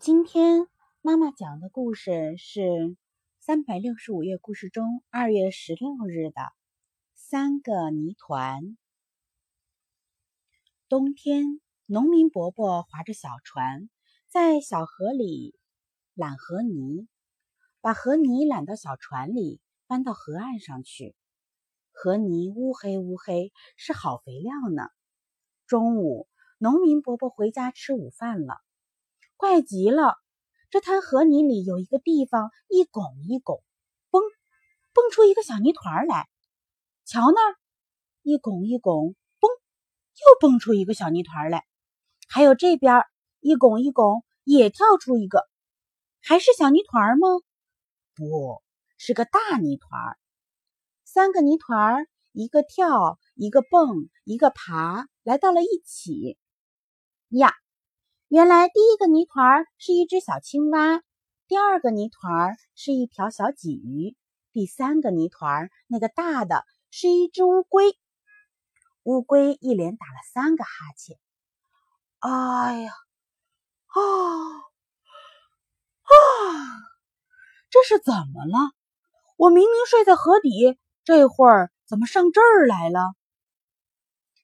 今天妈妈讲的故事是三百六十五页故事中二月十六日的三个泥团。冬天，农民伯伯划着小船，在小河里揽河泥，把河泥揽到小船里，搬到河岸上去。河泥乌黑乌黑，是好肥料呢。中午，农民伯伯回家吃午饭了。怪极了！这滩河泥里有一个地方，一拱一拱，蹦蹦出一个小泥团来。瞧那儿，一拱一拱，蹦，又蹦出一个小泥团来。还有这边，一拱一拱，也跳出一个，还是小泥团吗？不是个大泥团。三个泥团，一个跳，一个蹦，一个爬，来到了一起。呀！原来第一个泥团是一只小青蛙，第二个泥团是一条小鲫鱼，第三个泥团那个大的是一只乌龟。乌龟一连打了三个哈欠。哎呀，啊啊！这是怎么了？我明明睡在河底，这会儿怎么上这儿来了？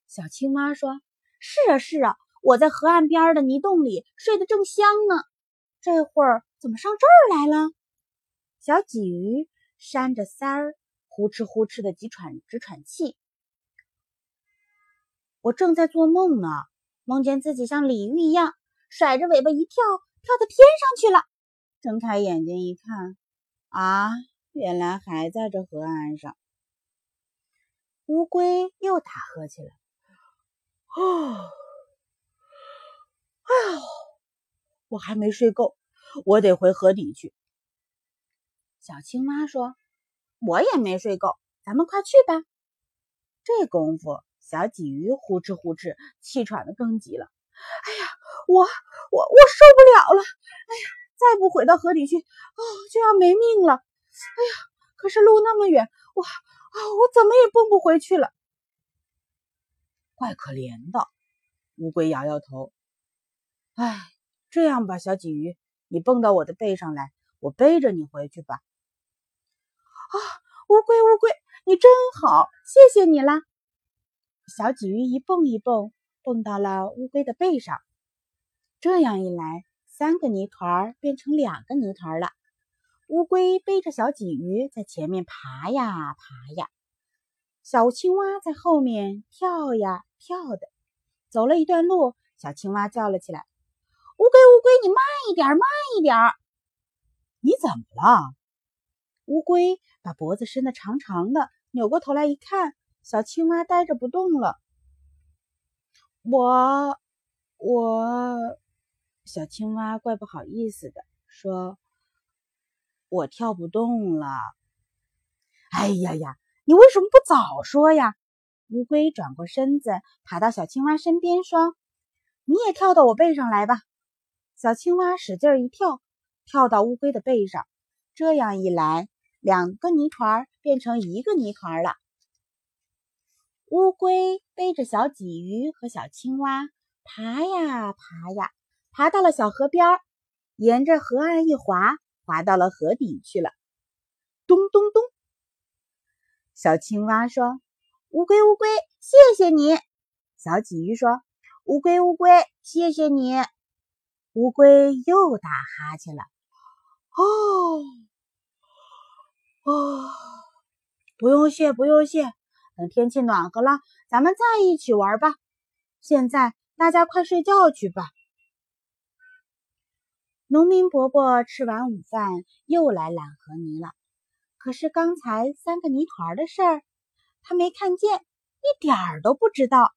小青蛙说：“是啊，是啊。”我在河岸边的泥洞里睡得正香呢，这会儿怎么上这儿来了？小鲫鱼扇着腮儿，呼哧呼哧的急喘直喘气。我正在做梦呢，梦见自己像鲤鱼一样甩着尾巴一跳，跳到天上去了。睁开眼睛一看，啊，原来还在这河岸上。乌龟又打呵欠了，哦。哎呦，我还没睡够，我得回河底去。小青蛙说：“我也没睡够，咱们快去吧。”这功夫，小鲫鱼呼哧呼哧，气喘的更急了。哎呀，我我我受不了了！哎呀，再不回到河底去，哦，就要没命了！哎呀，可是路那么远，我啊，我怎么也蹦不回去了。怪可怜的，乌龟摇摇头。哎，这样吧，小鲫鱼，你蹦到我的背上来，我背着你回去吧。啊，乌龟，乌龟，你真好，谢谢你啦！小鲫鱼一蹦一蹦，蹦到了乌龟的背上。这样一来，三个泥团变成两个泥团了。乌龟背着小鲫鱼在前面爬呀爬呀，小青蛙在后面跳呀跳的。走了一段路，小青蛙叫了起来。乌龟，乌龟，你慢一点，慢一点！你怎么了？乌龟把脖子伸得长长的，扭过头来一看，小青蛙呆着不动了。我，我，小青蛙怪不好意思的说：“我跳不动了。”哎呀呀，你为什么不早说呀？乌龟转过身子，爬到小青蛙身边说：“你也跳到我背上来吧。”小青蛙使劲一跳，跳到乌龟的背上。这样一来，两个泥团变成一个泥团了。乌龟背着小鲫鱼和小青蛙爬呀爬呀，爬到了小河边，沿着河岸一滑，滑到了河底去了。咚咚咚！小青蛙说：“乌龟，乌龟，谢谢你。”小鲫鱼说：“乌龟，乌龟，谢谢你。”乌龟又打哈欠了。哦，哦，不用谢，不用谢。等天气暖和了，咱们再一起玩吧。现在大家快睡觉去吧。农民伯伯吃完午饭又来揽河泥了。可是刚才三个泥团的事儿，他没看见，一点儿都不知道。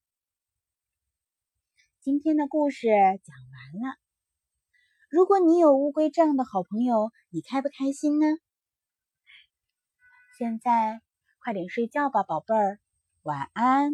今天的故事讲完了。如果你有乌龟这样的好朋友，你开不开心呢？现在快点睡觉吧，宝贝儿，晚安。